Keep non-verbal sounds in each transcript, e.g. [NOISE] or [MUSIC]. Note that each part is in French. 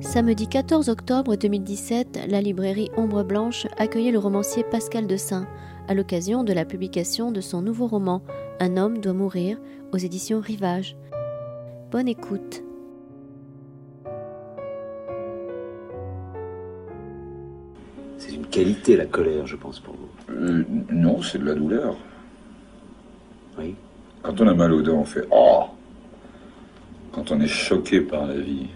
Samedi 14 octobre 2017, la librairie Ombre Blanche accueillait le romancier Pascal Dessin à l'occasion de la publication de son nouveau roman Un homme doit mourir aux éditions Rivage. Bonne écoute. C'est une qualité, la colère, je pense, pour vous. Euh, non, c'est de la douleur. Oui. Quand on a mal aux dents, on fait Oh Quand on est choqué par la vie,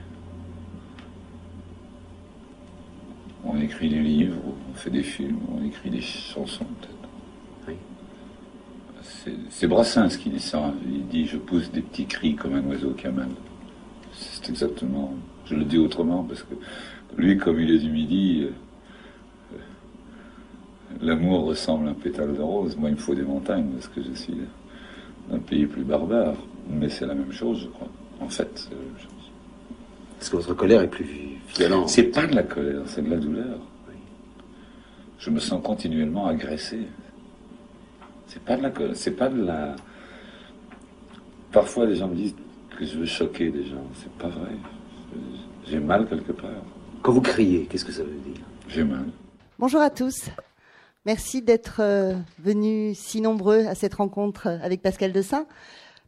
on écrit des livres, on fait des films, on écrit des chansons peut-être. Oui. C'est- Brassens qui dit ça. Il dit Je pousse des petits cris comme un oiseau qui amène. C'est exactement. Je le dis autrement parce que lui, comme il est du midi, euh, l'amour ressemble à un pétale de rose. Moi, il me faut des montagnes parce que je suis d'un pays plus barbare. Mais c'est la même chose, je crois. En fait, chose. Parce que votre colère est plus violente. C'est pas de la colère, c'est de la douleur. Oui. Je me sens continuellement agressé. C'est pas de la colère, c'est pas de la. Parfois, les gens me disent que je veux choquer des gens. C'est pas vrai. J'ai mal quelque part. Quand vous criez, qu'est-ce que ça veut dire? J'ai mal. Bonjour à tous. Merci d'être euh, venus si nombreux à cette rencontre avec Pascal Dessin.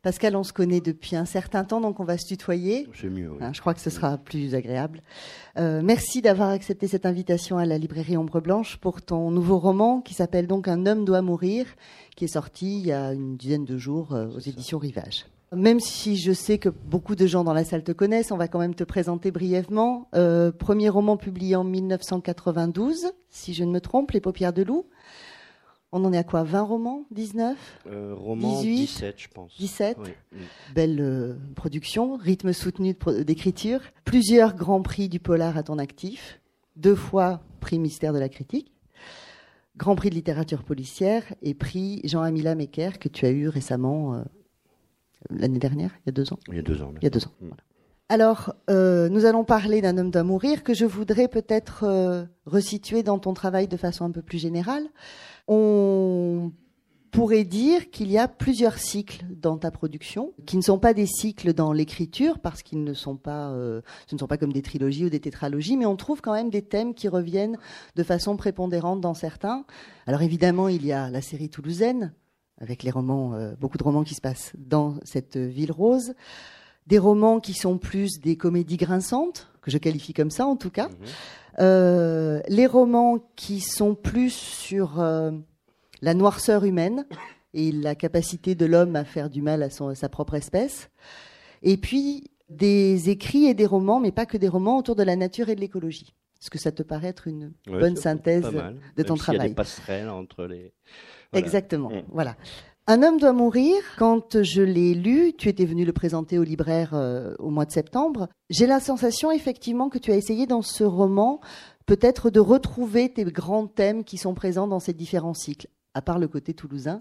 Pascal, on se connaît depuis un certain temps, donc on va se tutoyer. C'est mieux. oui. Hein, je crois que ce sera plus agréable. Euh, merci d'avoir accepté cette invitation à la librairie Ombre Blanche pour ton nouveau roman qui s'appelle donc Un homme doit mourir, qui est sorti il y a une dizaine de jours euh, aux éditions Rivage. Même si je sais que beaucoup de gens dans la salle te connaissent, on va quand même te présenter brièvement. Euh, premier roman publié en 1992, si je ne me trompe, Les paupières de loup. On en est à quoi 20 romans 19 Euh, roman 18, 17, je pense. 17 Oui. Mm. Belle euh, production, rythme soutenu d'écriture, plusieurs grands prix du polar à ton actif, deux fois prix mystère de la critique, grand prix de littérature policière et prix Jean-Amila Mecker que tu as eu récemment euh, l'année dernière, il y a deux ans. Il y a deux ans. Il y a deux ans. Voilà. Alors, euh, nous allons parler d'un homme doit mourir que je voudrais peut-être euh, resituer dans ton travail de façon un peu plus générale. On pourrait dire qu'il y a plusieurs cycles dans ta production, qui ne sont pas des cycles dans l'écriture, parce qu'ils ne sont pas, euh, ce ne sont pas comme des trilogies ou des tétralogies, mais on trouve quand même des thèmes qui reviennent de façon prépondérante dans certains. Alors évidemment, il y a la série toulousaine, avec les romans, euh, beaucoup de romans qui se passent dans cette ville rose des romans qui sont plus des comédies grinçantes, que je qualifie comme ça en tout cas, Mhm. Euh, les romans qui sont plus sur euh, la noirceur humaine et la capacité de l'homme à faire du mal à, son- à sa propre espèce, et puis des écrits et des romans, mais pas que des romans autour de la nature et de l'écologie. Est-ce que ça te paraît être une Ouais, bonne synthèse pas mal. de ton Même s'il y a travail des passerelles entre les. Voilà. Exactement. Mm. Voilà. Un homme doit mourir. Quand je l'ai lu, tu étais venu le présenter au libraire euh, au mois de septembre. J'ai la sensation effectivement que tu as essayé dans ce roman peut-être de retrouver tes grands thèmes qui sont présents dans ces différents cycles à part le côté toulousain,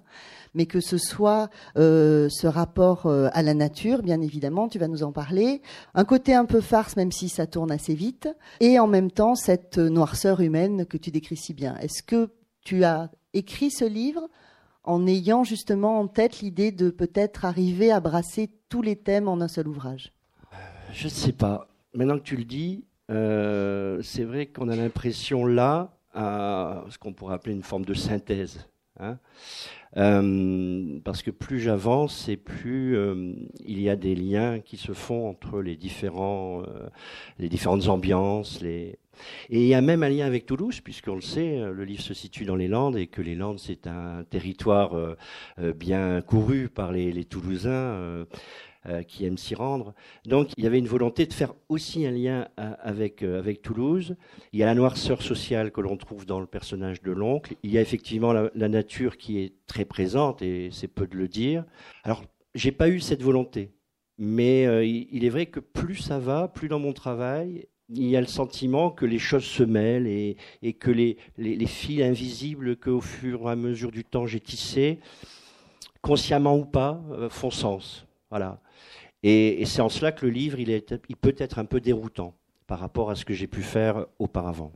mais que ce soit euh, ce rapport euh, à la nature, bien évidemment, tu vas nous en parler, un côté un peu farce, même si ça tourne assez vite, et en même temps cette noirceur humaine que tu décris si bien. Est-ce que tu as écrit ce livre en ayant justement en tête l'idée de peut-être arriver à brasser tous les thèmes en un seul ouvrage Je ne sais pas. Maintenant que tu le dis, euh, c'est vrai qu'on a l'impression là à ce qu'on pourrait appeler une forme de synthèse. hein. Euh, parce que plus j'avance et plus euh, il y a des liens qui se font entre les, différents, euh, les différentes ambiances. Les... Et il y a même un lien avec Toulouse, puisqu'on le sait, euh, le livre se situe dans les Landes et que les Landes, c'est un territoire euh, euh, bien couru par les, Toulousains. qui aiment s'y rendre. Donc il y avait une volonté de faire aussi un lien avec, avec Toulouse. Il y a la noirceur sociale que l'on trouve dans le personnage de l'oncle. Il y a effectivement la, la nature qui est très présente, et c'est peu de le dire. Alors, j'ai pas eu cette volonté. Mais il est vrai que plus ça va, plus dans mon travail, il y a le sentiment que les choses se mêlent et, et que les, les, les fils invisibles qu'au fur et à mesure du temps j'ai tissés, consciemment ou pas, euh, font sens. Voilà. Et, et c'est en cela que le livre, il, est, il peut être un peu déroutant par rapport à ce que j'ai pu faire auparavant.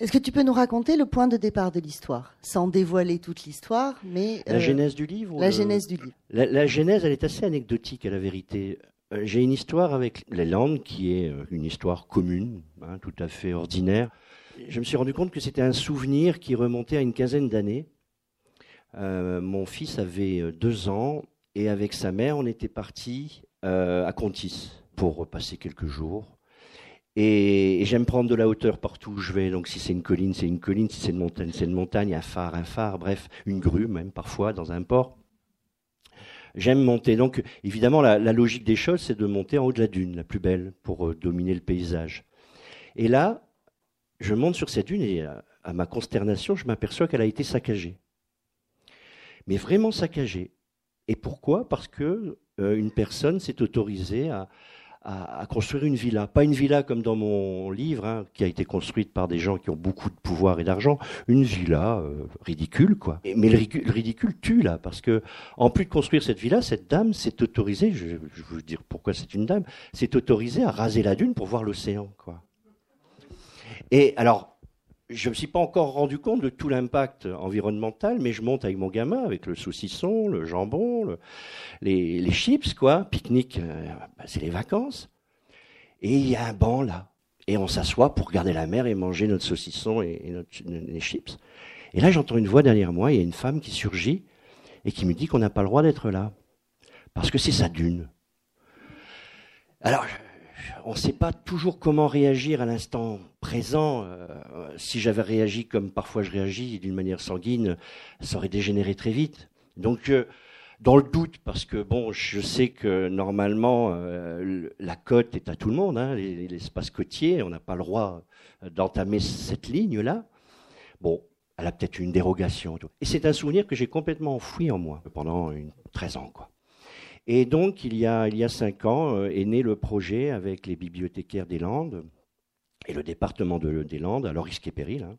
Est-ce que tu peux nous raconter le point de départ de l'histoire, sans dévoiler toute l'histoire, mais La euh, genèse du livre la genèse du livre La, la genèse, elle est assez anecdotique à la vérité. Euh, j'ai une histoire avec les Landes qui est euh, une histoire commune, hein, tout à fait ordinaire. Je me suis rendu compte que c'était un souvenir qui remontait à une quinzaine d'années. Euh, mon fils avait deux ans et avec sa mère, on était parti à Contis pour passer quelques jours. Et, j'aime prendre de la hauteur partout où je vais. Donc si c'est une colline, c'est une colline. Si c'est une montagne, c'est une montagne. Un phare, un phare. Bref, une grue même parfois dans un port. J'aime monter. Donc, évidemment, la, logique des choses, c'est de monter en haut de la dune, la plus belle, pour euh, dominer le paysage. Et là, je monte sur cette dune et, à, ma consternation, je m'aperçois qu'elle a été saccagée. Mais vraiment saccagée. Et pourquoi? Parce que euh, une personne s'est autorisée à, à, construire une villa. Pas une villa comme dans mon livre, hein, qui a été construite par des gens qui ont beaucoup de pouvoir et d'argent. Une villa euh, ridicule, quoi. mais le, ridicule tue, là, parce que, en plus de construire cette villa, cette dame s'est autorisée, je, je vous dire pourquoi c'est une dame, s'est autorisée à raser la dune pour voir l'océan, quoi. Et alors, je ne me suis pas encore rendu compte de tout l'impact environnemental, mais je monte avec mon gamin, avec le saucisson, le jambon, les, chips, quoi. Pique-nique, euh, bah, c'est les vacances. Et il y a un banc là. Et on s'assoit pour regarder la mer et manger notre saucisson et, notre, les chips. Et là, j'entends une voix derrière moi, il y a une femme qui surgit et qui me dit qu'on n'a pas le droit d'être là. Parce que c'est sa dune. Alors, on ne sait pas toujours comment réagir à l'instant présent. Euh, si j'avais réagi comme parfois je réagis, d'une manière sanguine, ça aurait dégénéré très vite. Donc, euh, dans le doute, parce que bon, je sais que normalement euh, la côte est à tout le monde, hein, l'espace côtier, on n'a pas le droit d'entamer cette ligne-là. Bon, elle a peut-être une dérogation. Et c'est un souvenir que j'ai complètement enfoui en moi pendant une, 13 ans. Et donc, il y a, il y a cinq ans, euh, est né le projet avec les bibliothécaires des Landes et le département de, des Landes, alors risque et péril, hein,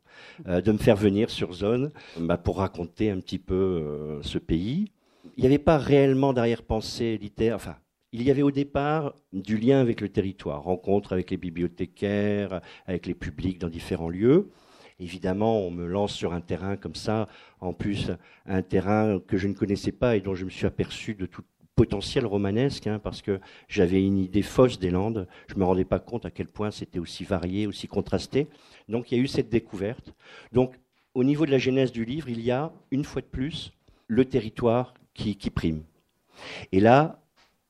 euh, de me faire venir sur zone bah, pour raconter un petit peu euh, ce pays. Il n'y avait pas réellement d'arrière-pensée littéraire, enfin, il y avait au départ du lien avec le territoire, rencontre avec les bibliothécaires, avec les publics dans différents lieux. Évidemment, on me lance sur un terrain comme ça, en plus un terrain que je ne connaissais pas et dont je me suis aperçu de toute potentiel romanesque, hein, parce que j'avais une idée fausse des Landes. Je ne me rendais pas compte à quel point c'était aussi varié, aussi contrasté. Donc il y a eu cette découverte. Donc au niveau de la genèse du livre, il y a, une fois de plus, le territoire qui, prime. Et là,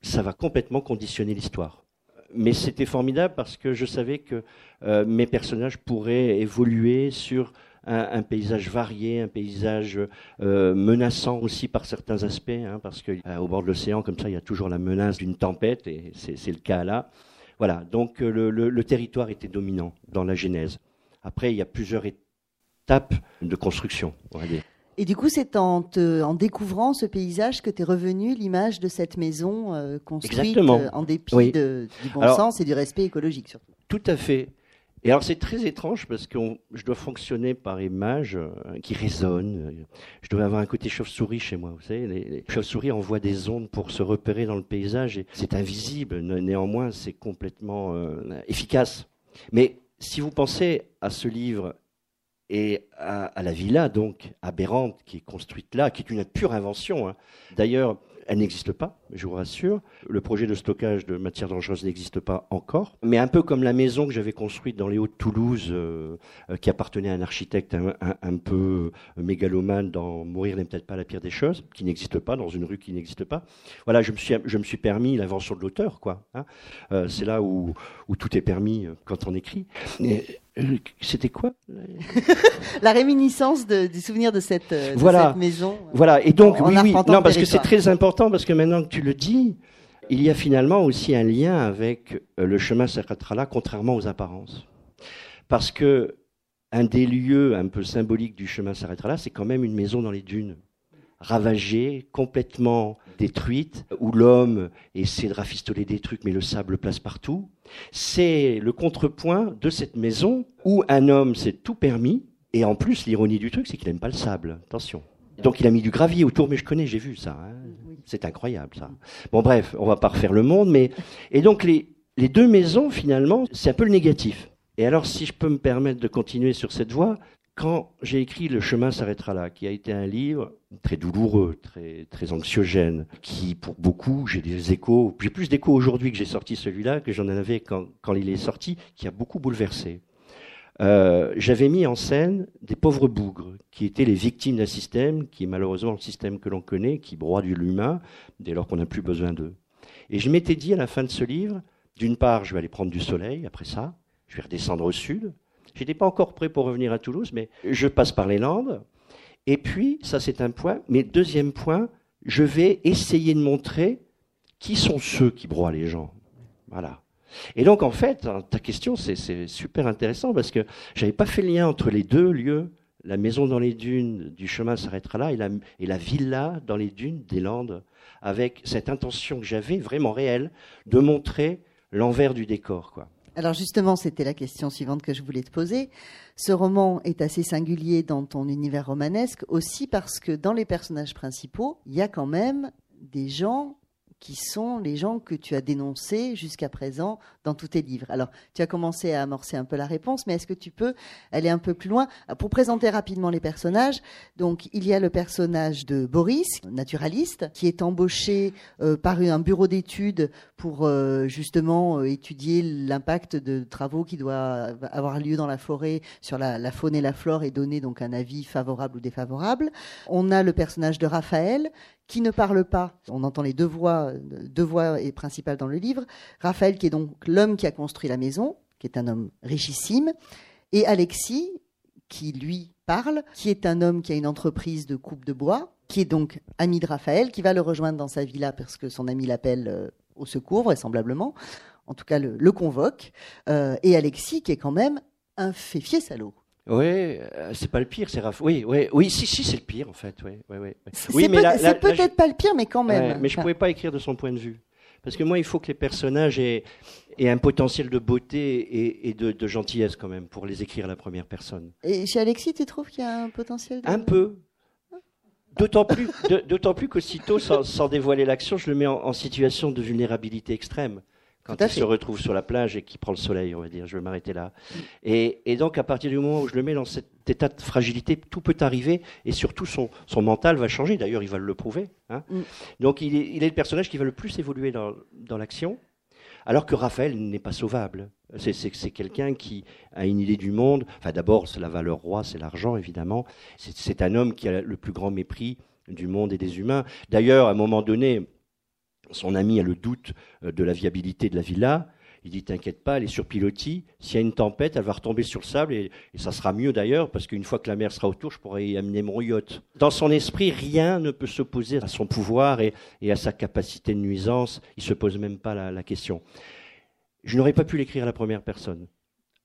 ça va complètement conditionner l'histoire. Mais c'était formidable parce que je savais que euh, mes personnages pourraient évoluer sur un, paysage varié, un paysage euh, menaçant aussi par certains aspects, hein, parce qu'au euh, bord de l'océan, comme ça, il y a toujours la menace d'une tempête, et c'est le cas là. Voilà, donc euh, le, territoire était dominant dans la genèse. Après, il y a plusieurs étapes de construction, on va dire. Et du coup, c'est en, découvrant ce paysage que tu es revenu l'image de cette maison construite en dépit du bon sens et du respect écologique surtout. Tout à fait. Et alors c'est très étrange parce que je dois fonctionner par images euh, qui résonnent. Je dois avoir un côté chauve-souris chez moi. Vous savez, les, chauves-souris envoient des ondes pour se repérer dans le paysage et c'est invisible. Néanmoins, c'est complètement euh, efficace. Mais si vous pensez à ce livre et à, la villa donc aberrante qui est construite là, qui est une pure invention. Hein. D'ailleurs, elle n'existe pas, je vous rassure. Le projet de stockage de matières dangereuses n'existe pas encore. Mais un peu comme la maison que j'avais construite dans les Hauts-de-Toulouse, euh, euh, qui appartenait à un architecte un, peu mégalomane dans Mourir n'est peut-être pas la pire des choses, qui n'existe pas, dans une rue qui n'existe pas. Voilà, je me suis, je me suis permis l'invention de l'auteur, quoi. Hein. Euh, c'est là où, où, tout est permis quand on écrit. C'était quoi [LAUGHS] La réminiscence du souvenir de cette, de cette maison. Voilà, et donc, oui, oui, non, parce que c'est très important, parce que maintenant que tu le dis, il y a finalement aussi un lien avec euh, le chemin Sakatrala, contrairement aux apparences. Parce que un des lieux un peu symboliques du chemin Sakatrala, c'est quand même une maison dans les dunes, ravagée, complètement détruite, où l'homme essaie de rafistoler des trucs, mais le sable place partout. C'est le contrepoint de cette maison où un homme s'est tout permis, et en plus, l'ironie du truc, c'est qu'il n'aime pas le sable. Attention. Donc il a mis du gravier autour, mais je connais, j'ai vu ça. Hein. C'est incroyable ça. Bon bref, on va pas refaire le monde, mais et donc les, les deux maisons finalement, c'est un peu le négatif. Et alors si je peux me permettre de continuer sur cette voie, quand j'ai écrit Le chemin s'arrêtera là, qui a été un livre très douloureux, très, très anxiogène, qui pour beaucoup, j'ai des échos, j'ai plus d'échos aujourd'hui que j'ai sorti celui-là que j'en avais quand, quand, il est sorti, qui a beaucoup bouleversé. Euh, j'avais mis en scène des pauvres bougres qui étaient les victimes d'un système qui est malheureusement le système que l'on connaît, qui broie de l'humain dès lors qu'on n'a plus besoin d'eux. Et je m'étais dit à la fin de ce livre, d'une part, je vais aller prendre du soleil après ça, je vais redescendre au sud, J'étais pas encore prêt pour revenir à Toulouse, mais je passe par les Landes. Et puis, ça c'est un point. Mais deuxième point, je vais essayer de montrer qui sont ceux qui broient les gens. Voilà. Et donc, en fait, ta question, c'est super intéressant parce que j'avais pas fait le lien entre les deux lieux, la maison dans les dunes du chemin s'arrêtera là et la, et la villa dans les dunes des Landes, avec cette intention que j'avais vraiment réelle de montrer l'envers du décor, quoi. Alors justement, c'était la question suivante que je voulais te poser. Ce roman est assez singulier dans ton univers romanesque aussi parce que dans les personnages principaux, il y a quand même des gens qui sont les gens que tu as dénoncés jusqu'à présent dans tous tes livres. Alors, tu as commencé à amorcer un peu la réponse, mais est-ce que tu peux aller un peu plus loin pour présenter rapidement les personnages? Donc, il y a le personnage de Boris, naturaliste, qui est embauché euh, par un bureau d'études pour euh, justement euh, étudier l'impact de travaux qui doivent avoir lieu dans la forêt sur la, la, faune et la flore et donner donc un avis favorable ou défavorable. On a le personnage de Raphaël qui ne parle pas. On entend les deux voix, deux voix principales dans le livre. Raphaël, qui est donc l'homme qui a construit la maison, qui est un homme richissime, et Alexis, qui lui parle, qui est un homme qui a une entreprise de coupe de bois, qui est donc ami de Raphaël, qui va le rejoindre dans sa villa parce que son ami l'appelle euh, au secours, vraisemblablement. En tout cas, le, convoque. Euh, et Alexis, qui est quand même un féfier salaud. Oui, euh, c'est pas le pire, c'est Raph. Oui, oui, oui, si, si, c'est le pire en fait. Oui, oui, oui. oui mais c'est peut-être pas le pire, mais quand même. mais je pouvais pas écrire de son point de vue, parce que moi, il faut que les personnages aient, aient un potentiel de beauté et, et de, de, gentillesse quand même pour les écrire à la première personne. Et chez Alexis, tu trouves qu'il y a un potentiel de... Un peu. D'autant plus, d'autant plus qu'aussitôt, sans, sans, dévoiler l'action, je le mets en, en situation de vulnérabilité extrême quand il se retrouve sur la plage et qu'il prend le soleil, on va dire. Je vais m'arrêter là. Et, et, donc, à partir du moment où je le mets dans cet état de fragilité, tout peut arriver et surtout son, son mental va changer. D'ailleurs, il va le prouver. Hein. Mm. Donc, il est, il est, le personnage qui va le plus évoluer dans, dans l'action, alors que Raphaël n'est pas sauvable. C'est quelqu'un qui a une idée du monde. Enfin, d'abord, c'est la valeur roi, c'est l'argent, évidemment. C'est un homme qui a le plus grand mépris du monde et des humains. D'ailleurs, à un moment donné, son ami a le doute euh, de la viabilité de la villa. Il dit T'inquiète pas, elle est sur pilotis. S'il y a une tempête, elle va retomber sur le sable et, ça sera mieux d'ailleurs, parce qu'une fois que la mer sera autour, je pourrai y amener mon yacht. Dans son esprit, rien ne peut s'opposer à son pouvoir et, à sa capacité de nuisance. Il se pose même pas la question. Je n'aurais pas pu l'écrire à la première personne.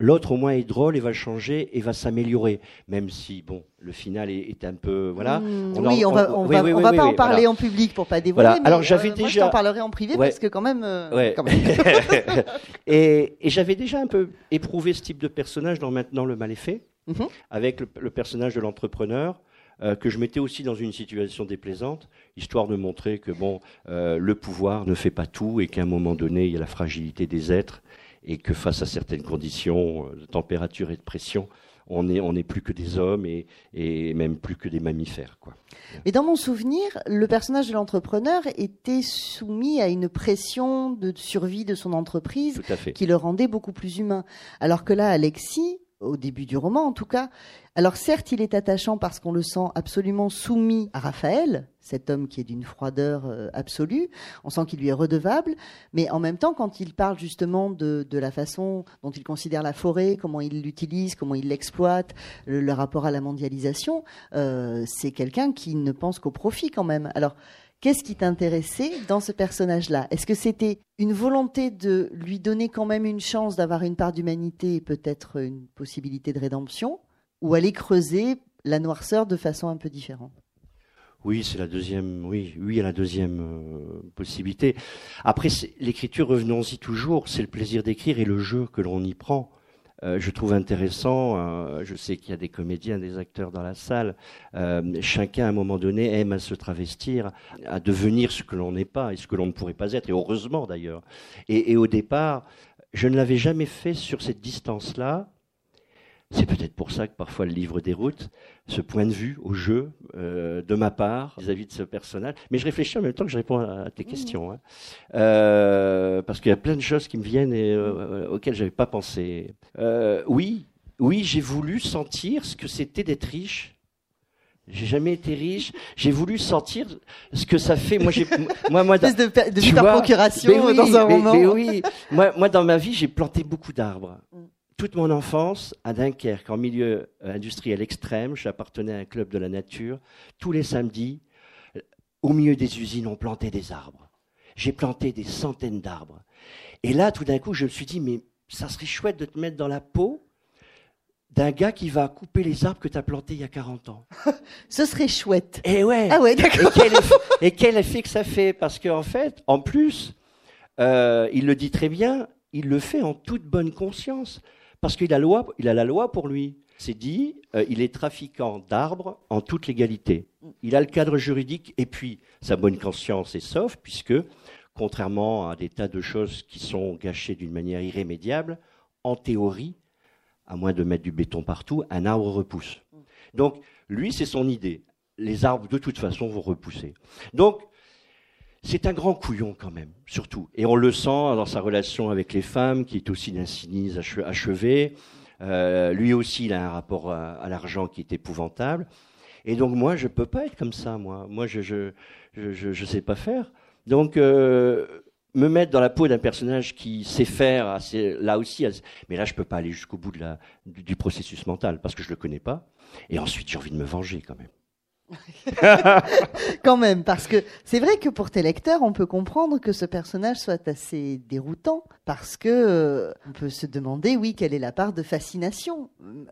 L'autre, au moins, est drôle et va changer et va s'améliorer, même si, bon, le final est, un peu, voilà. Mmh, oui, on, va, on va, on va pas en parler en public pour pas dévoiler. Voilà. Alors j'avais déjà. Euh, moi, je t'en parlerai en privé parce que quand même. Euh, quand même. [LAUGHS] [LAUGHS] et, et j'avais déjà un peu éprouvé ce type de personnage dans Maintenant le mal est fait, mmh. avec le, personnage de l'entrepreneur. Euh, que je mettais aussi dans une situation déplaisante, histoire de montrer que bon, le pouvoir ne fait pas tout et qu'à un moment donné, il y a la fragilité des êtres et que face à certaines conditions euh, de température et de pression, on n'est on est plus que des hommes et, et, même plus que des mammifères. Quoi. Mais dans mon souvenir, le personnage de l'entrepreneur était soumis à une pression de survie de son entreprise qui le rendait beaucoup plus humain. Alors que là, Alexis, au début du roman en tout cas. Alors certes, il est attachant parce qu'on le sent absolument soumis à Raphaël, cet homme qui est d'une froideur euh, absolue. On sent qu'il lui est redevable, mais en même temps, quand il parle justement de, la façon dont il considère la forêt, comment il l'utilise, comment il l'exploite, le, rapport à la mondialisation, euh, c'est quelqu'un qui ne pense qu'au profit quand même. Alors Qu'est-ce qui t'intéressait dans ce personnage-là? Est-ce que c'était une volonté de lui donner quand même une chance d'avoir une part d'humanité et peut-être une possibilité de rédemption? Ou aller creuser la noirceur de façon un peu différente? Oui, c'est la deuxième. Oui, oui, la deuxième euh, possibilité. Après, l'écriture, revenons-y toujours. C'est le plaisir d'écrire et le jeu que l'on y prend. Euh, je trouve intéressant, euh, je sais qu'il y a des comédiens, des acteurs dans la salle, euh, chacun à un moment donné aime à se travestir, à devenir ce que l'on n'est pas et ce que l'on ne pourrait pas être, et heureusement d'ailleurs. Et, et, au départ, je ne l'avais jamais fait sur cette distance-là, C'est peut-être pour ça que parfois le livre déroute, ce point de vue au jeu euh, de ma part vis-à-vis de ce personnage. Mais je réfléchis en même temps que je réponds à, tes mmh. questions, hein. euh, parce qu'il y a plein de choses qui me viennent et euh, auxquelles j'avais pas pensé. oui, oui, j'ai voulu sentir ce que c'était d'être riche. J'ai jamais été riche. J'ai voulu sentir ce que ça fait. Moi, j'ai, [LAUGHS] moi, moi, dans, de, de procuration dans un roman. Mais oui, moi, moi, dans ma vie, j'ai planté beaucoup d'arbres. Toute mon enfance à Dunkerque, en milieu euh, industriel extrême, j'appartenais à un club de la nature. Tous les samedis, euh, au milieu des usines, on plantait des arbres. J'ai planté des centaines d'arbres. Et là, tout d'un coup, je me suis dit, mais ça serait chouette de te mettre dans la peau d'un gars qui va couper les arbres que tu as plantés il y a 40 ans. [LAUGHS] Ce serait chouette. Et ouais. Ah ouais, d'accord. Et, quel effet, que ça fait? Parce qu'en fait, en plus, euh, il le dit très bien, il le fait en toute bonne conscience. Parce qu'il a, a la loi pour lui. C'est dit, euh, il est trafiquant d'arbres en toute légalité. Il a le cadre juridique et puis sa bonne conscience est sauf, puisque, contrairement à des tas de choses qui sont gâchées d'une manière irrémédiable, en théorie, à moins de mettre du béton partout, un arbre repousse. Donc, lui, c'est son idée. Les arbres, de toute façon, vont repousser. Donc, c'est un grand couillon quand même, surtout. Et on le sent dans sa relation avec les femmes, qui est aussi d'un cynisme achevé. Euh, lui aussi, il a un rapport à, l'argent qui est épouvantable. Et donc moi, je peux pas être comme ça, moi. Moi, je je je, je, sais pas faire. Donc euh, me mettre dans la peau d'un personnage qui sait faire, assez, là aussi, mais là, je peux pas aller jusqu'au bout de la, du, du processus mental parce que je le connais pas. Et ensuite, j'ai envie de me venger quand même. [LAUGHS] Quand même, parce que c'est vrai que pour tes lecteurs, on peut comprendre que ce personnage soit assez déroutant, parce que euh, on peut se demander, oui, quelle est la part de fascination.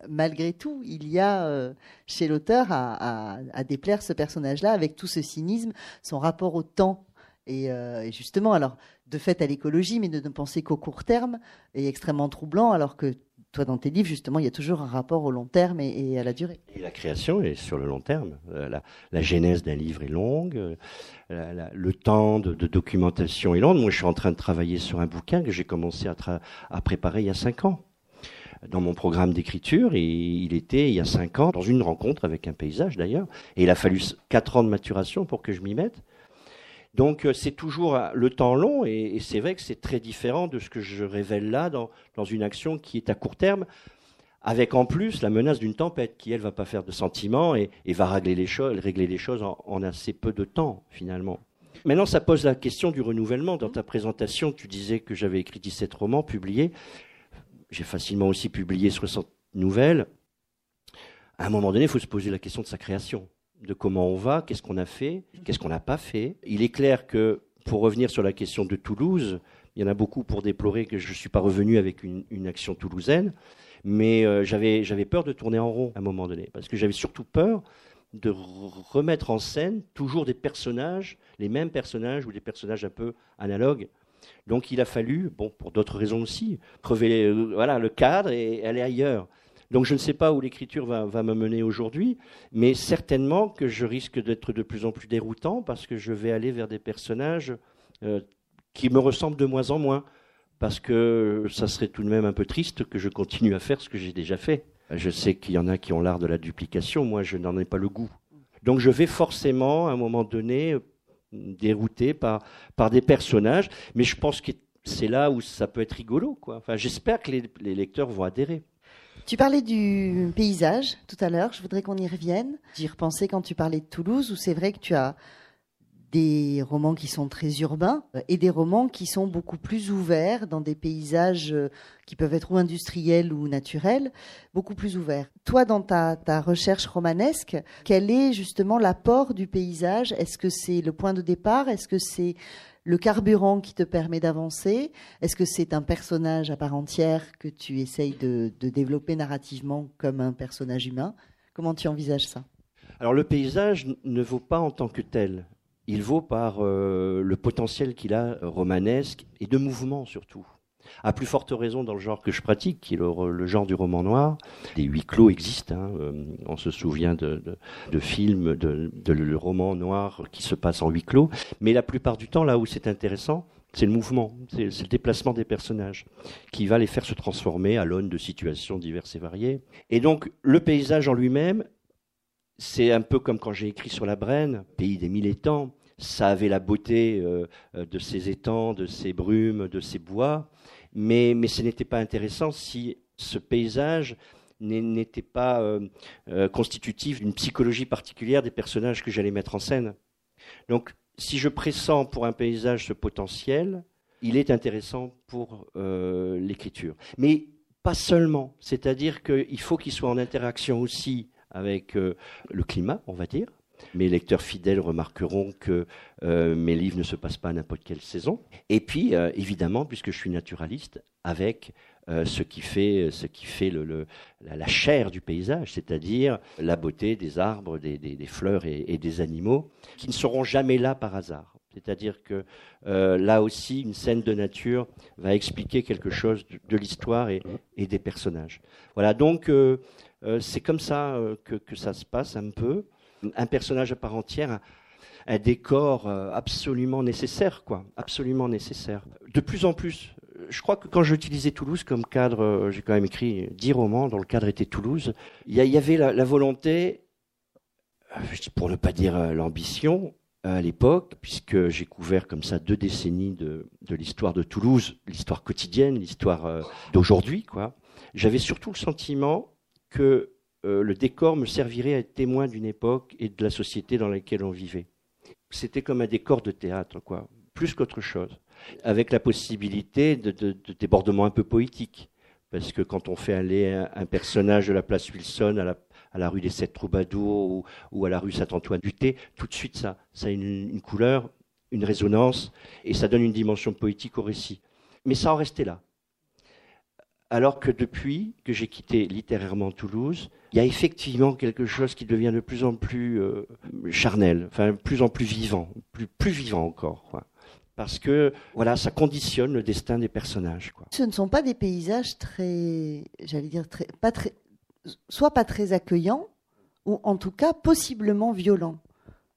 Malgré tout, il y a euh, chez l'auteur à, déplaire ce personnage-là avec tout ce cynisme, son rapport au temps. Euh, et justement, alors, de fait à l'écologie, mais de ne penser qu'au court terme, est extrêmement troublant, alors que toi, dans tes livres, justement, il y a toujours un rapport au long terme et, à la durée. La création est sur le long terme. Euh, la, genèse d'un livre est longue, euh, le temps de, documentation est long. Moi, je suis en train de travailler sur un bouquin que j'ai commencé à, préparer il y a cinq ans dans mon programme d'écriture et il était il y a cinq ans dans une rencontre avec un paysage d'ailleurs et il a fallu quatre ans de maturation pour que je m'y mette donc euh, c'est toujours euh, le temps long et, c'est vrai que c'est très différent de ce que je révèle là dans, une action qui est à court terme, avec en plus la menace d'une tempête qui, elle, va pas faire de sentiments et, va régler les choses, régler les choses en, assez peu de temps finalement. Maintenant, ça pose la question du renouvellement. Dans ta présentation, tu disais que j'avais écrit 17 romans publiés. J'ai facilement aussi publié 60 nouvelles. À un moment donné, il faut se poser la question de sa création de comment on va, qu'est-ce qu'on a fait, qu'est-ce qu'on n'a pas fait. Il est clair que, pour revenir sur la question de Toulouse, il y en a beaucoup pour déplorer que je ne suis pas revenu avec une, action toulousaine, mais euh, j'avais, peur de tourner en rond à un moment donné, parce que j'avais surtout peur de remettre en scène toujours des personnages, les mêmes personnages ou des personnages un peu analogues. Donc il a fallu, bon, pour d'autres raisons aussi, crever euh, voilà, le cadre et aller ailleurs. Donc je ne sais pas où l'écriture va, me mener aujourd'hui, mais certainement que je risque d'être de plus en plus déroutant parce que je vais aller vers des personnages euh, qui me ressemblent de moins en moins, parce que ça serait tout de même un peu triste que je continue à faire ce que j'ai déjà fait. Je sais qu'il y en a qui ont l'art de la duplication, moi je n'en ai pas le goût. Donc je vais forcément, à un moment donné, dérouté par, des personnages, mais je pense que c'est là où ça peut être rigolo. J'espère que les lecteurs vont adhérer. Tu parlais du paysage tout à l'heure, je voudrais qu'on y revienne. J'y repensais quand tu parlais de Toulouse, où c'est vrai que tu as des romans qui sont très urbains euh, et des romans qui sont beaucoup plus ouverts dans des paysages euh, qui peuvent être ou industriels ou naturels, beaucoup plus ouverts. Toi, dans ta, ta recherche romanesque, quel est justement l'apport du paysage? Est-ce que c'est le point de départ? Est-ce que c'est le carburant qui te permet d'avancer Est-ce que c'est un personnage à part entière que tu essayes de, développer narrativement comme un personnage humain? Comment tu envisages ça? Alors le paysage ne vaut pas en tant que tel. Il vaut par euh, le potentiel qu'il a romanesque et de mouvement surtout. À plus forte raison dans le genre que je pratique, qui est le, genre du roman noir. Des huis clos existent. Hein. Euh, on se souvient de, films, de, de, romans noirs qui se passent en huis clos. Mais la plupart du temps, là où c'est intéressant, C'est le mouvement, c'est le déplacement des personnages qui va les faire se transformer à l'aune de situations diverses et variées. Et donc, le paysage en lui-même, c'est un peu comme quand j'ai écrit sur la Brenne, pays des mille étangs. Ça avait la beauté euh, de ces étangs, de ces brumes, de ces bois, mais, ce n'était pas intéressant si ce paysage n'était pas euh, euh, constitutif d'une psychologie particulière des personnages que j'allais mettre en scène. Donc, si je pressens pour un paysage ce potentiel, il est intéressant pour euh, l'écriture. Mais pas seulement, c'est-à-dire qu'il faut qu'il soit en interaction aussi avec le climat, on va dire. Mes lecteurs fidèles remarqueront que mes livres ne se passent pas à n'importe quelle saison. Et puis, évidemment, puisque je suis naturaliste, avec euh, ce qui fait, ce qui fait la, chair du paysage, c'est-à-dire la beauté des arbres, des, fleurs et, des animaux, qui ne seront jamais là par hasard. C'est-à-dire que euh, là aussi, une scène de nature va expliquer quelque chose de, l'histoire et, des personnages. Voilà, donc euh, c'est comme ça que, ça se passe un peu. Un personnage à part entière, un décor absolument nécessaire, quoi, absolument nécessaire. De plus en plus, je crois que quand j'utilisais Toulouse comme cadre, euh, j'ai quand même écrit dix romans dont le cadre était Toulouse, il y, avait la, volonté, euh, pour ne pas dire euh, l'ambition, à l'époque, puisque j'ai couvert comme ça deux décennies de, l'histoire de Toulouse, l'histoire quotidienne, l'histoire d'aujourd'hui, quoi. J'avais surtout le sentiment que le décor me servirait à être témoin d'une époque et de la société dans laquelle on vivait. C'était comme un décor de théâtre, quoi, plus qu'autre chose avec la possibilité de, de, débordements un peu poétiques. Parce que quand on fait aller un, personnage de la place Wilson à la, à la rue des Sept Troubadours ou, à la rue Saint-Antoine-du-Thé, tout de suite ça, ça a une, une, couleur, une résonance, et ça donne une dimension poétique au récit. Mais ça en restait là. Alors que depuis que j'ai quitté littérairement Toulouse, il y a effectivement quelque chose qui devient de plus en plus euh, charnel, enfin de plus en plus vivant, plus, plus vivant encore. Quoi parce que voilà, ça conditionne le destin des personnages. Quoi. Ce ne sont pas des paysages très, j'allais dire très, pas très, soit pas très accueillants, ou en tout cas possiblement violents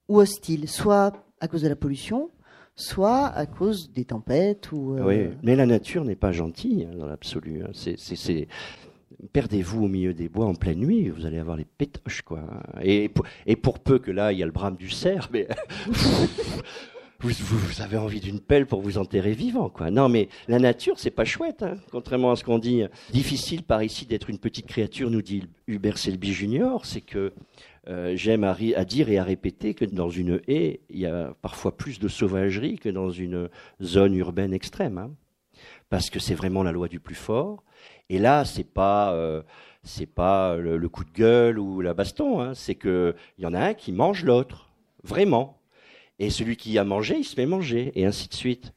ou hostiles, soit à cause de la pollution, soit à cause des tempêtes ou. Euh, oui, mais la nature n'est pas gentille hein, dans l'absolu. Hein. C'est, perdez-vous au milieu des bois en pleine nuit, vous allez avoir les pétoches, quoi. Et pour, peu que là, il y a le brame du cerf, mais [LAUGHS] vous, avez envie d'une pelle pour vous enterrer vivant, quoi. Non, mais la nature, c'est pas chouette, hein. contrairement à ce qu'on dit. Difficile par ici d'être une petite créature, nous dit Hubert Selby Junior, c'est que euh, j'aime à, à, dire et à répéter que dans une haie, il y a parfois plus de sauvagerie que dans une zone urbaine extrême, hein. parce que c'est vraiment la loi du plus fort. Et là, c'est pas euh, c'est pas le, coup de gueule ou la baston, hein. c'est que il y en a un qui mange l'autre, vraiment. Et celui qui a mangé, il se met manger, et ainsi de suite.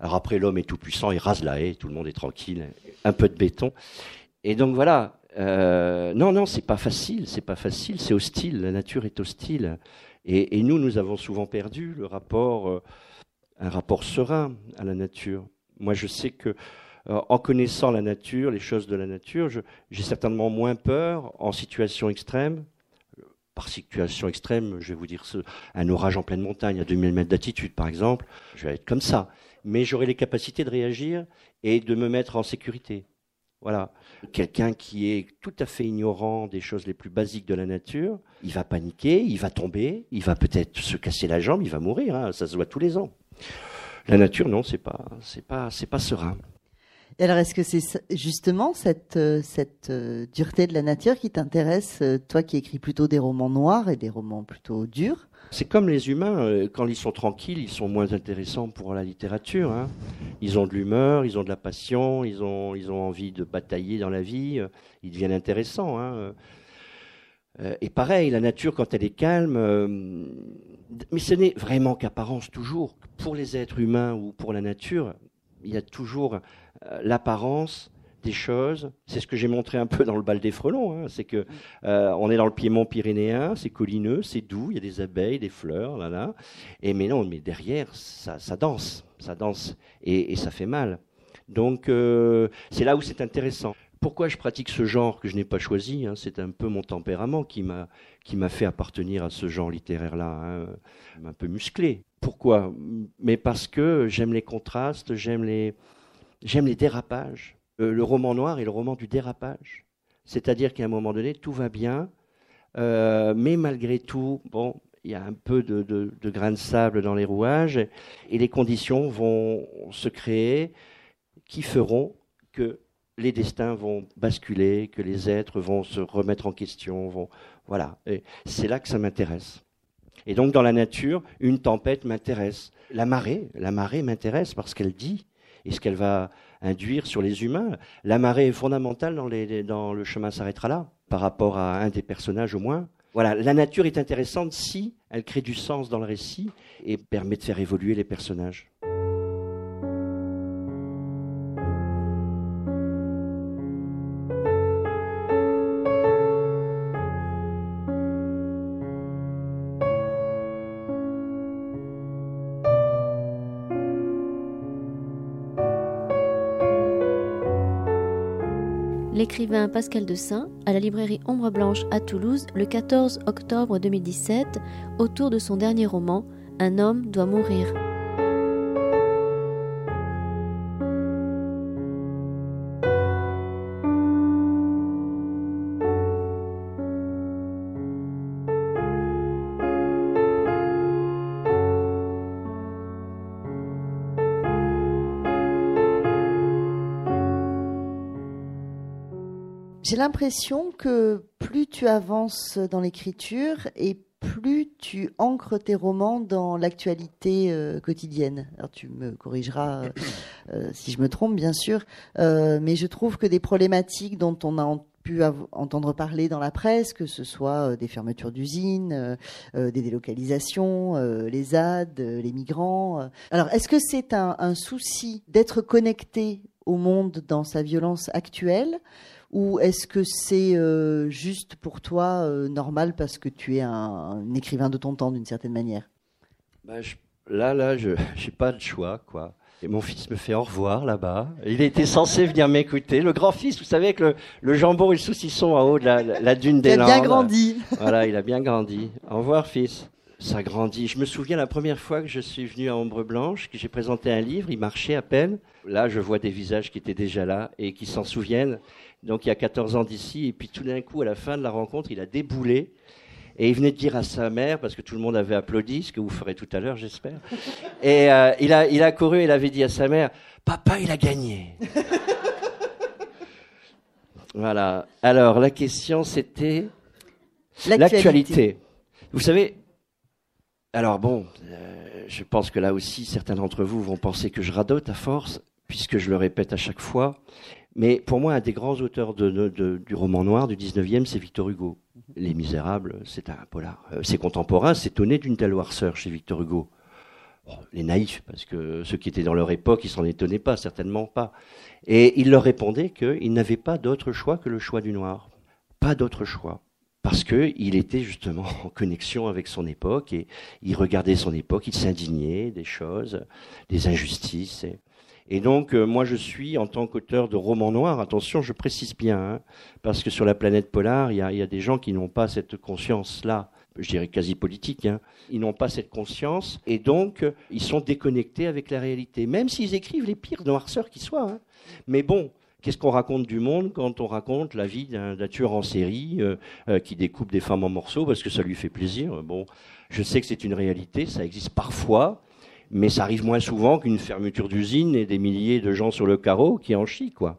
Alors après, l'homme est tout puissant, il rase la haie, tout le monde est tranquille, un peu de béton. Et donc voilà. Euh, non, non, c'est pas facile, c'est pas facile, c'est hostile. La nature est hostile. Et, nous, nous avons souvent perdu le rapport, euh, un rapport serein à la nature. Moi, je sais que en connaissant la nature, les choses de la nature, j'ai certainement moins peur en situation extrême par situation extrême, je vais vous dire un orage en pleine montagne à 2000 mètres d'altitude par exemple, je vais être comme ça. Mais j'aurai les capacités de réagir et de me mettre en sécurité. Voilà. Quelqu'un qui est tout à fait ignorant des choses les plus basiques de la nature, il va paniquer, il va tomber, il va peut-être se casser la jambe, il va mourir. Hein. ça se voit tous les ans. La nature, non, c'est pas, pas, c'est pas serein alors, est-ce que c'est justement cette, euh, euh, dureté de la nature qui t'intéresse, euh, toi qui écris plutôt des romans noirs et des romans plutôt durs? C'est comme les humains, quand ils sont tranquilles, ils sont moins intéressants pour la littérature. Hein. Ils ont de l'humeur, ils ont de la passion, ils ont, ils ont envie de batailler dans la vie, ils deviennent intéressants. Hein. Et pareil, la nature, quand elle est calme, mais ce n'est vraiment qu'apparence toujours. Pour les êtres humains ou pour la nature, il y a toujours euh, l'apparence des choses. C'est ce que j'ai montré un peu dans le bal des frelons. Hein. C'est que euh, on est dans le piémont pyrénéen, c'est collineux, c'est doux, il y a des abeilles, des fleurs, là là. Et mais non, mais derrière, ça, danse, ça danse, et, ça fait mal. Donc euh, c'est là où c'est intéressant. Pourquoi je pratique ce genre que je n'ai pas choisi hein, C'est un peu mon tempérament qui m'a qui m'a fait appartenir à ce genre littéraire-là, hein, un peu musclé. Pourquoi? Mais parce que j'aime les contrastes, j'aime les, dérapages. Euh, le roman noir est le roman du dérapage. C'est-à-dire qu'à un moment donné, tout va bien, euh, mais malgré tout, bon, il y a un peu de, de, grains de sable dans les rouages, et les conditions vont se créer qui feront que les destins vont basculer, que les êtres vont se remettre en question, vont voilà. Et c'est là que ça m'intéresse. Et donc dans la nature, une tempête m'intéresse. La marée, la marée m'intéresse parce qu'elle dit et ce qu'elle va induire sur les humains. La marée est fondamentale dans, dans le chemin s'arrêtera là, par rapport à un des personnages au moins. Voilà, la nature est intéressante si elle crée du sens dans le récit et permet de faire évoluer les personnages. Pascal de Saint à la librairie Ombre Blanche à Toulouse le 14 octobre 2017 autour de son dernier roman Un homme doit mourir. L'impression que plus tu avances dans l'écriture et plus tu ancres tes romans dans l'actualité euh, quotidienne. Alors tu me corrigeras euh, euh, si je me trompe, bien sûr, mais je trouve que des problématiques dont on a pu entendre parler dans la presse, que ce soit des fermetures d'usines, des délocalisations, les ZAD, les migrants. Alors, est-ce que c'est un souci d'être connecté au monde dans sa violence actuelle ou est-ce que c'est euh, juste pour toi euh, normal parce que tu es un, écrivain de ton temps d'une certaine manière? Bah, Là, là, je [LAUGHS] n'ai pas de choix, quoi. Et mon fils me fait au revoir là-bas. Il était censé venir m'écouter. Le grand-fils, vous savez, avec le, le jambon et le saucisson en haut de la, dune des Landes. Il a bien grandi. Voilà, il a bien grandi. Au revoir, fils. Ça grandit. Je me souviens la première fois que je suis venu à Ombre Blanche, que j'ai présenté un livre, il marchait à peine. Là, je vois des visages qui étaient déjà là et qui s'en souviennent donc il y a 14 ans d'ici, et puis tout d'un coup, à la fin de la rencontre, il a déboulé. Et il venait de dire à sa mère, parce que tout le monde avait applaudi, ce que vous ferez tout à l'heure, j'espère. [LAUGHS] Et euh, il, a, il a couru et il avait dit à sa mère Papa, il a gagné. voilà. Alors, la question, c'était l'actualité. Vous savez, alors bon, euh, je pense que là aussi, certains d'entre vous vont penser que je radote à force, puisque je le répète à chaque fois. Mais pour moi, un des grands auteurs du roman noir du 19e, c'est Victor Hugo. Les Misérables, c'est un polar. Euh, ses contemporains s'étonnaient d'une telle noirceur chez Victor Hugo. les naïfs, parce que ceux qui étaient dans leur époque, ils s'en étonnaient pas, certainement pas. Et il leur répondait qu'ils n'avaient pas d'autre choix que le choix du noir. Pas d'autre choix. Parce qu'il était justement [LAUGHS] en connexion avec son époque et il regardait son époque, il s'indignait des choses, des injustices. Et donc, euh, moi, je suis, en tant qu'auteur de romans noirs, attention, je précise bien, hein, parce que sur la planète polaire, il y a, des gens qui n'ont pas cette conscience-là, je dirais quasi politique, hein. ils n'ont pas cette conscience, et donc, euh, ils sont déconnectés avec la réalité, même s'ils écrivent les pires noirceurs qui soient. Hein. Mais bon, Qu'est-ce qu'on raconte du monde quand on raconte la vie d'un tueur en série euh, qui découpe des femmes en morceaux parce que ça lui fait plaisir Bon, je sais que c'est une réalité, ça existe parfois, mais ça arrive moins souvent qu'une fermeture d'usine et des milliers de gens sur le carreau qui en chient, quoi.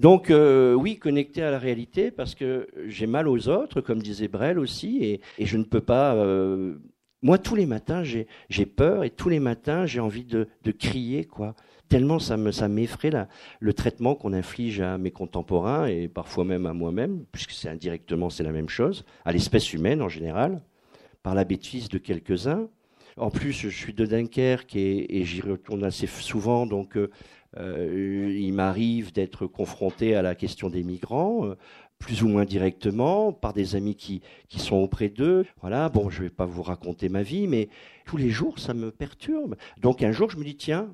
Donc euh, oui, connecté à la réalité parce que j'ai mal aux autres, comme disait Brel aussi, et, je ne peux pas. Euh, moi, tous les matins, j'ai peur et tous les matins, j'ai envie de, crier, quoi. Tellement ça me m'effraie le traitement qu'on inflige à mes contemporains et parfois même à moi-même, puisque c'est indirectement c'est la même chose, à l'espèce humaine en général, par la bêtise de quelques-uns. En plus, je suis de Dunkerque et, j'y retourne assez souvent, donc euh, euh, il m'arrive d'être confronté à la question des migrants, euh, plus ou moins directement, par des amis qui, qui sont auprès d'eux. Voilà, bon, je ne vais pas vous raconter ma vie, mais tous les jours, ça me perturbe. Donc un jour, je me dis, tiens,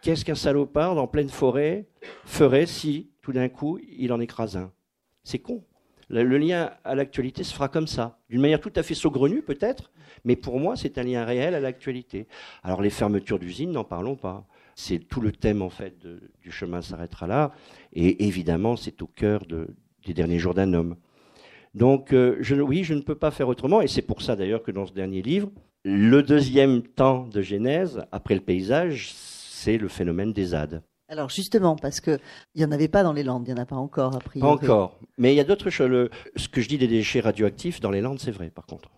qu'est-ce qu'un salopard dans pleine forêt ferait si, tout d'un coup, il en écrase un? C'est con. Le, lien à l'actualité se fera comme ça, d'une manière tout à fait saugrenue peut-être, mais pour moi c'est un lien réel à l'actualité. Alors les fermetures d'usines, n'en parlons pas. C'est tout le thème en fait du chemin s'arrêtera là, et évidemment c'est au cœur de- des derniers jours d'un homme. Donc euh, je, oui, je ne peux pas faire autrement, et c'est pour ça d'ailleurs que dans ce dernier livre, le deuxième temps de Genèse, après le paysage, c'est le phénomène des ZAD. Alors justement, parce que il y en avait pas dans les Landes, il y en a pas encore a Pas priori. encore. Mais il y a d'autres choses. Ce que je dis des déchets radioactifs dans les Landes, c'est vrai, par contre.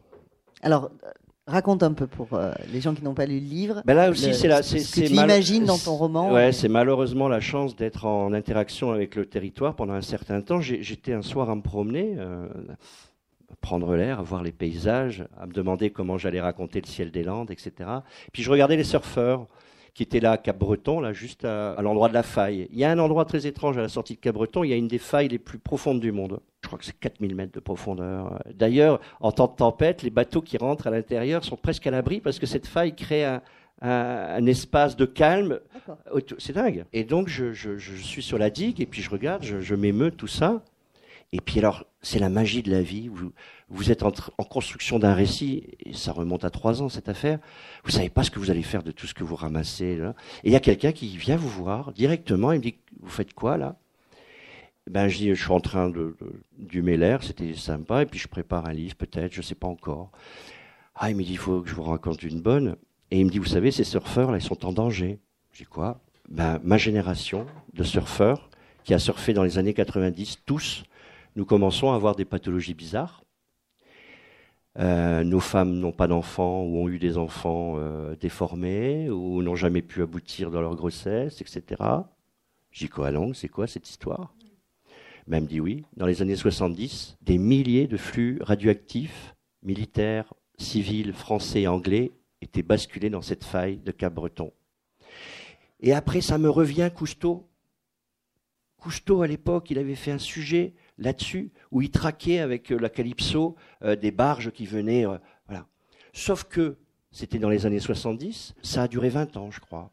Alors euh, raconte un peu pour euh, les gens qui n'ont pas lu le livre. Ben là aussi, c'est la, ce que tu mal- imagines dans ton roman. Ouais, c'est malheureusement la chance d'être en interaction avec le territoire pendant un certain temps. J'étais un soir à me promener, euh, à prendre l'air, à voir les paysages, à me demander comment j'allais raconter le ciel des Landes, etc. Puis je regardais les surfeurs qui étaient là à Cap-Breton, là juste à, à l'endroit de la faille. Il y a un endroit très étrange à la sortie de Cap-Breton, il y a une des failles les plus profondes du monde. Je crois que c'est 4000 mètres de profondeur. D'ailleurs, en temps de tempête, les bateaux qui rentrent à l'intérieur sont presque à l'abri parce que cette faille crée un, un- un espace de calme. C'est dingue. Et donc, je, je- je suis sur la digue et puis je regarde, je, je m'émeus tout ça. Et puis alors, c'est la magie de la vie. Vous, vous êtes en, en construction d'un récit, ça remonte à trois ans cette affaire. Vous savez pas ce que vous allez faire de tout ce que vous ramassez. Là. Et il y a quelqu'un qui vient vous voir directement. Il me dit Vous faites quoi là? Ben, je dis Je suis en train de, de, d'humer l'air, c'était sympa. Et puis je prépare un livre, peut-être, je sais pas encore. Ah, il me dit Il faut que je vous raconte une bonne. Et il me dit Vous savez, ces surfeurs là, ils sont en danger. Je dis Quoi? Ben, Ma génération de surfeurs qui a surfé dans les années 90, tous, nous commençons à avoir des pathologies bizarres. Euh, nos femmes n'ont pas d'enfants ou ont eu des enfants euh, déformés ou n'ont jamais pu aboutir dans leur grossesse, etc. Quoi langue, c'est quoi cette histoire? Même dit oui. Dans les années 70, des milliers de flux radioactifs, militaires, civils, français et anglais, étaient basculés dans cette faille de Cap-Breton. Et après, ça me revient Cousteau. Cousteau, à l'époque, il avait fait un sujet là-dessus où il traquait avec euh, la Calypso euh, des barges qui venaient. euh, voilà. Sauf que c'était dans les années 70, ça a duré 20 ans, je crois.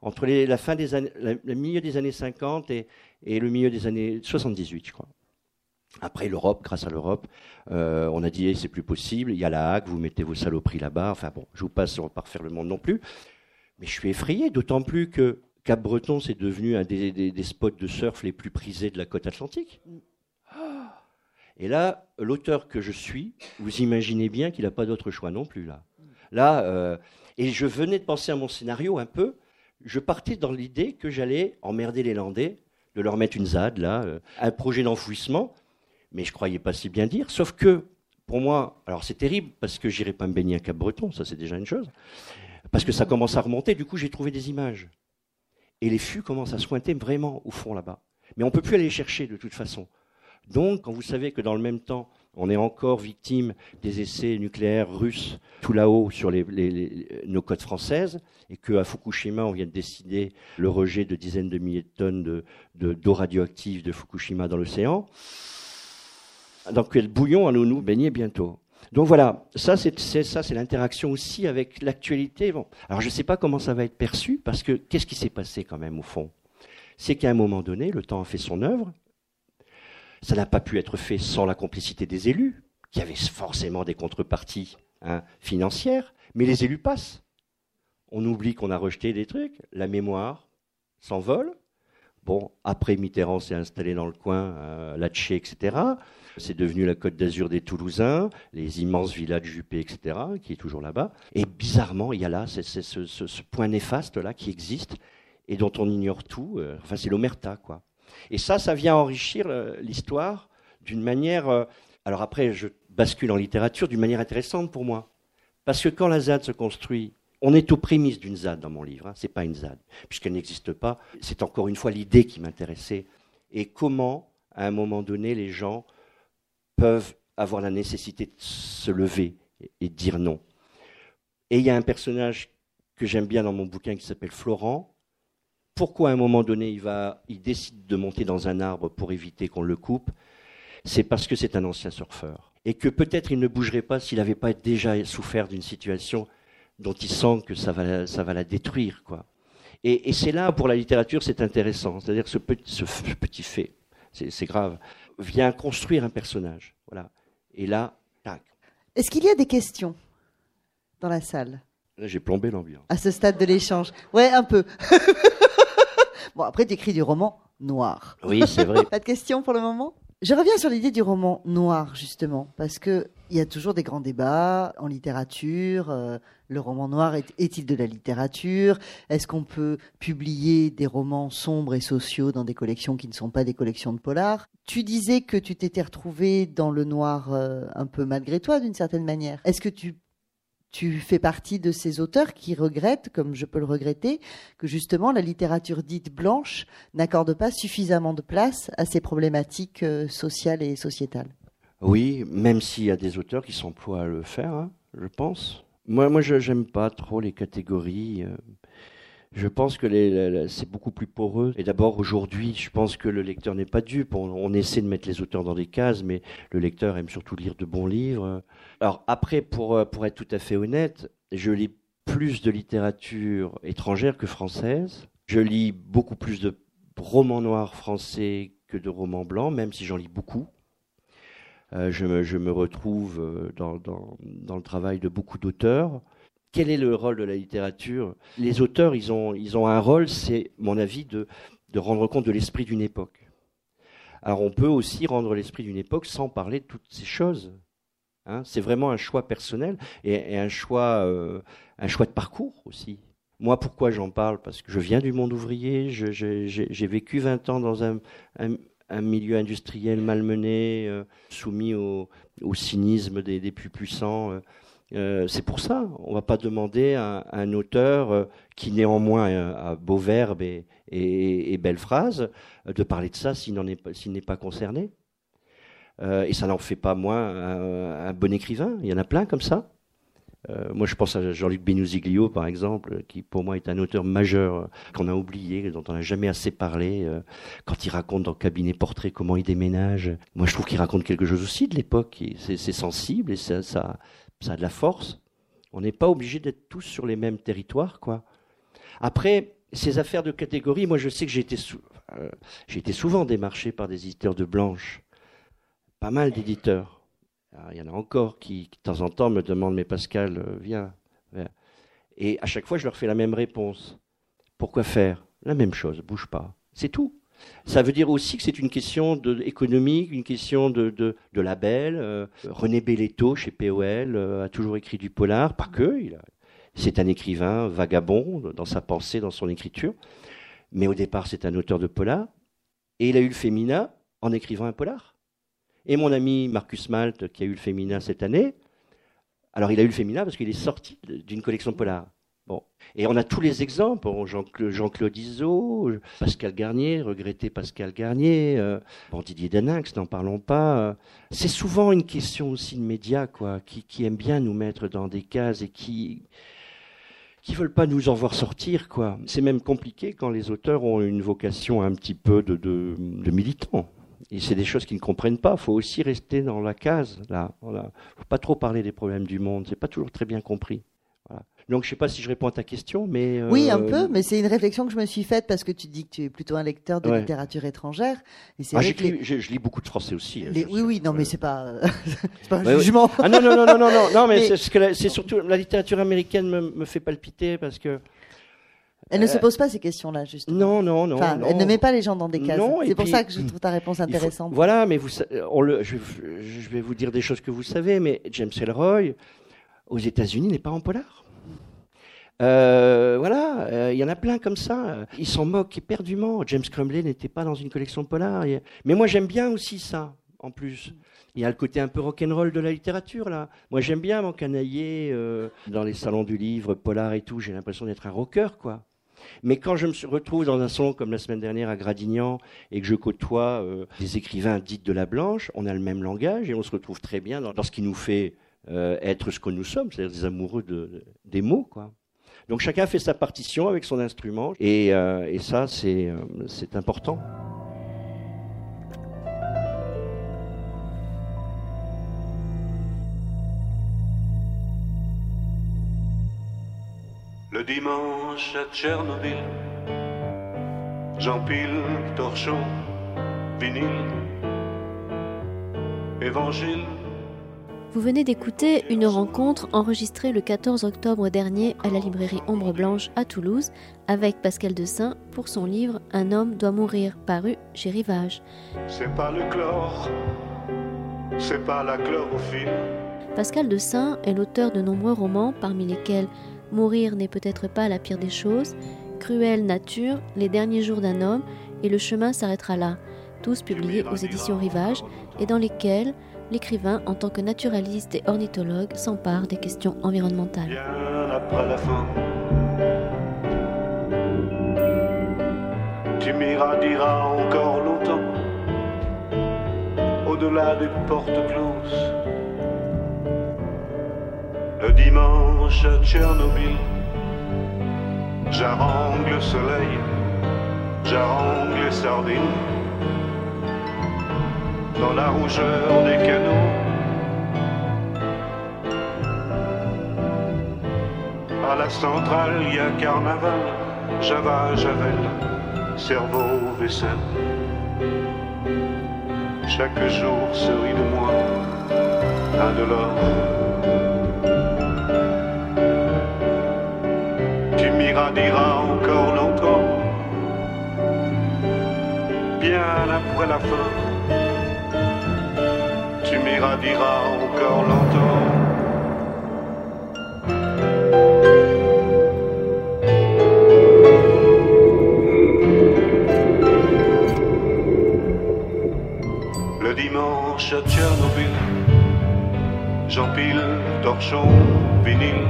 Entre la fin des années, le milieu des années 50 et, le milieu des années 78, je crois. Après l'Europe, grâce à l'Europe, on a dit eh, c'est plus possible. Il y a la Hague, vous mettez vos saloperies là-bas. Enfin bon, je vous passe, on va refaire le monde non plus. Mais je suis effrayé, d'autant plus que Cap-Breton, c'est devenu un des, spots de surf les plus prisés de la côte atlantique. Et là, l'auteur que je suis, vous imaginez bien qu'il n'a pas d'autre choix non plus là. Là, euh, et je venais de penser à mon scénario un peu. Je partais dans l'idée que j'allais emmerder les Landais, de leur mettre une ZAD là, euh, un projet d'enfouissement. Mais je croyais pas si bien dire. Sauf que pour moi, alors c'est terrible parce que j'irai pas me baigner à Cap-Breton, ça c'est déjà une chose. Parce que ça commence à remonter. Du coup, j'ai trouvé des images. Et les fûts commencent à se pointer vraiment au fond là-bas. Mais on peut plus aller chercher de toute façon. Donc, quand vous savez que dans le même temps, on est encore victime des essais nucléaires russes tout là-haut sur nos côtes françaises, et qu'à Fukushima, on vient de décider le rejet de dizaines de milliers de tonnes de- de- d'eau radioactive de Fukushima dans l'océan, dans quel bouillon allons nous baigner bientôt? Donc voilà, ça c'est l'interaction aussi avec l'actualité. Alors je ne sais pas comment ça va être perçu parce que qu'est-ce qui s'est passé quand même au fond? C'est qu'à un moment donné, le temps a fait son œuvre. Ça n'a pas pu être fait sans la complicité des élus, qui avaient forcément des contreparties hein, financières, mais les élus passent. On oublie qu'on a rejeté des trucs, la mémoire s'envole. Bon, après Mitterrand s'est installé dans le coin, euh, etc. C'est devenu la Côte d'Azur des Toulousains, les immenses villas de Juppé, etc., qui est toujours là-bas. Et bizarrement, il y a là ce, point néfaste là qui existe et dont on ignore tout. euh, enfin, c'est l'omerta, quoi. Et ça, ça vient enrichir euh, l'histoire d'une manière. euh, alors après, je bascule en littérature d'une manière intéressante pour moi, parce que quand la ZAD se construit, on est aux prémices d'une ZAD dans mon livre. Hein, c'est pas une ZAD, puisqu'elle n'existe pas. C'est encore une fois l'idée qui m'intéressait et comment, à un moment donné, les gens peuvent avoir la nécessité de se lever et, et de dire non. Et il y a un personnage que j'aime bien dans mon bouquin qui s'appelle Florent. Pourquoi à un moment donné il, va, il décide de monter dans un arbre pour éviter qu'on le coupe C'est parce que c'est un ancien surfeur. Et que peut-être il ne bougerait pas s'il n'avait pas déjà souffert d'une situation dont il sent que ça va, ça va la détruire. Quoi. Et, et c'est là, pour la littérature, c'est intéressant. C'est-à-dire ce petit, ce petit fait, c'est c'est grave. vient construire un personnage. Voilà. Et là, tac. Est-ce qu'il y a des questions dans la salle? Là, j'ai plombé l'ambiance. À ce stade de l'échange Ouais, un peu. [LAUGHS] bon, après, tu écris du roman noir. Oui, c'est vrai. [LAUGHS] Pas de questions pour le moment? Je reviens sur l'idée du roman noir, justement, parce qu'il y a toujours des grands débats en littérature. Euh, le roman noir est-il de la littérature? Est-ce qu'on peut publier des romans sombres et sociaux dans des collections qui ne sont pas des collections de polar Tu disais que tu t'étais retrouvé dans le noir euh, un peu malgré toi, d'une certaine manière. Est-ce que tu tu fais partie de ces auteurs qui regrettent, comme je peux le regretter, que justement la littérature dite blanche n'accorde pas suffisamment de place à ces problématiques euh, sociales et sociétales. Oui, même s'il y a des auteurs qui s'emploient à le faire, hein, je pense. Moi, moi, je n'aime pas trop les catégories. Euh, je pense que c'est beaucoup plus poreux. Et d'abord, aujourd'hui, je pense que le lecteur n'est pas dupe. On, essaie de mettre les auteurs dans des cases, mais le lecteur aime surtout lire de bons livres. Alors après, pour, euh, pour être tout à fait honnête, je lis plus de littérature étrangère que française. Je lis beaucoup plus de romans noirs français que de romans blancs, même si j'en lis beaucoup. Euh, je, me, retrouve euh, dans, le travail de beaucoup d'auteurs quel est le rôle de la littérature? Les auteurs, ils ont, ils ont un rôle, c'est, mon avis, de, de rendre compte de l'esprit d'une époque. Alors on peut aussi rendre l'esprit d'une époque sans parler de toutes ces choses. Hein. c'est vraiment un choix personnel et, un, choix, euh, un choix de parcours aussi. Moi, pourquoi j'en parle? Parce que je viens du monde ouvrier, j'ai vécu 20 ans dans un, milieu industriel malmené, euh, soumis au, cynisme des, plus puissants. Euh, c'est pour ça, on ne va pas demander à, un auteur qui néanmoins a beaux verbes et, belles phrases de parler de ça s'il n'est pas concerné. Euh, et ça n'en fait pas moins un, bon écrivain. Il y en a plein comme ça. moi, je pense à Jean-Luc Benouziglio, par exemple, qui pour moi est un auteur majeur qu'on a oublié, dont on n'a jamais assez parlé. quand il raconte dans Cabinet Portrait comment il déménage, moi je trouve qu'il raconte quelque chose aussi de l'époque. C'est sensible et ça, ça, ça a de la force. On n'est pas obligé d'être tous sur les mêmes territoires, quoi. Après, ces affaires de catégorie, moi je sais que j'ai été, euh, été, souvent démarché par des éditeurs de blanche, pas mal d'éditeurs. Il y en a encore qui, de temps en temps, me demandent Mais Pascal, euh, viens. Et à chaque fois, je leur fais la même réponse. Pourquoi faire? La même chose, bouge pas. C'est tout. Ça veut dire aussi que c'est une question économique, une question de label. Euh, René Belletto, chez POL, euh, a toujours écrit du polar, pas que. c'est un écrivain vagabond dans sa pensée, dans son écriture. Mais au départ, c'est un auteur de polar. Et il a eu le féminin en écrivant un polar. Et mon ami Marcus Malte, qui a eu le féminin cette année, alors il a eu le féminin parce qu'il est sorti d'une collection polar. Bon. Et on a tous les exemples. Jean-Claude Iso, Pascal Garnier, regretté Pascal Garnier, euh, Didier Daninx, n'en parlons pas. C'est souvent une question aussi de médias, quoi, qui, aiment bien nous mettre dans des cases et qui qui veulent pas nous en voir sortir, quoi. C'est même compliqué quand les auteurs ont une vocation un petit peu de, de, de militants. Et c'est des choses qu'ils ne comprennent pas. Il faut aussi rester dans la case, là. Voilà. Faut pas trop parler des problèmes du monde. C'est pas toujours très bien compris. Voilà. Donc je ne sais pas si je réponds à ta question, mais oui un euh, peu, mais c'est une réflexion que je me suis faite parce que tu dis que tu es plutôt un lecteur de littérature étrangère. Et ah, je, lis beaucoup de français aussi. Hein, oui oui non mais c'est pas [LAUGHS] pas un jugement. Ah non non non non non non, mais, [LAUGHS] c'est surtout la littérature américaine me, me fait palpiter parce que elle ne se euh, pose pas ces questions-là, justement. Non, non, non. Enfin, elle ne met pas les gens dans des cases. C'est pour ça que je trouve ta réponse intéressante. voilà, mais vous, on le, je, je, vais vous dire des choses que vous savez, mais James Ellroy, aux États-Unis, n'est pas en polar. Euh, voilà, euh, il y en a plein comme ça. Ils s'en moquent éperdument. James Crumley n'était pas dans une collection polar. Mais moi, j'aime bien aussi ça, en plus. Il y a le côté un peu rock'n'roll de la littérature, là. Moi, j'aime bien m'encanailler euh, dans les salons du livre, polar et tout. J'ai l'impression d'être un rocker, quoi. Mais quand je me retrouve dans un salon comme la semaine dernière à Gradignan et que je côtoie des écrivains dits de la blanche, on a le même langage et on se retrouve très bien dans, ce qui nous fait être ce que nous sommes, c'est-à-dire des amoureux de, des mots, quoi. Donc chacun fait sa partition avec son instrument et, euh, ça euh, c'est important. Le dimanche à Tchernobyl, j'empile torchon, vinyle, évangile. Vous venez d'écouter une rencontre enregistrée le 14 octobre dernier à la librairie Ombre Blanche à Toulouse avec Pascal Dessin pour son livre Un homme doit mourir, paru chez Rivage. C'est pas le chlore, c'est pas la chlorophylle. Pascal Dessin est l'auteur de nombreux romans, parmi lesquels Mourir n'est peut-être pas la pire des choses, Cruelle nature, Les derniers jours d'un homme et Le chemin s'arrêtera là, tous publiés aux éditions Rivage et dans lesquels l'écrivain, en tant que naturaliste et ornithologue, s'empare des questions environnementales. Tu m'irradieras encore longtemps, au-delà des portes closes. Le dimanche à Tchernobyl, j'arrange le soleil, j'arrange les sardines dans la rougeur des canaux. À la centrale, il y a carnaval, Java, Javel, cerveau, vaisselle. Chaque jour se rit de moi, un de l'or. Tu m'irradieras encore longtemps, bien après la fin tu m'irradieras encore longtemps. Le dimanche à Tchernobyl, j'empile torchon, vinyle,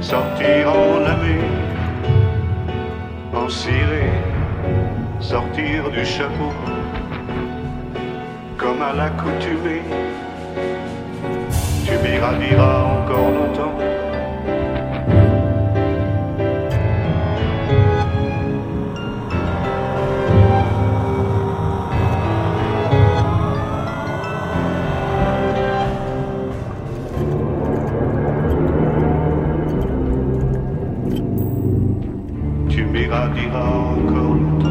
sortir en ami, en ciré sortir du chapeau comme à l'accoutumée. Tu m'irradieras encore longtemps. Tu m'irradieras encore longtemps.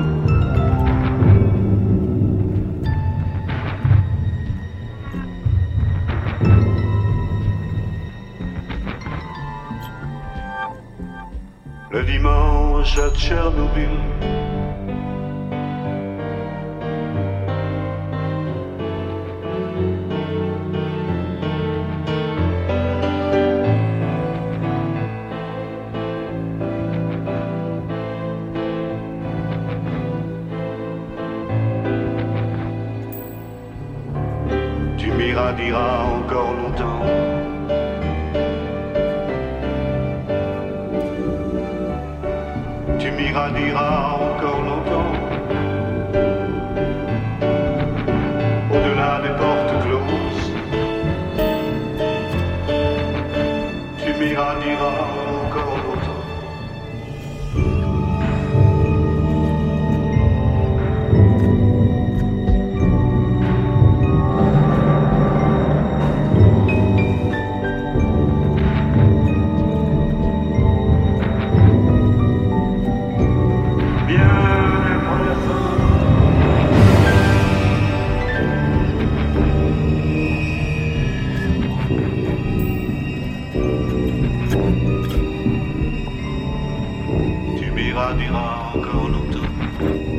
Le dimanche à Tchernobyl. M'irradieras encore longtemps.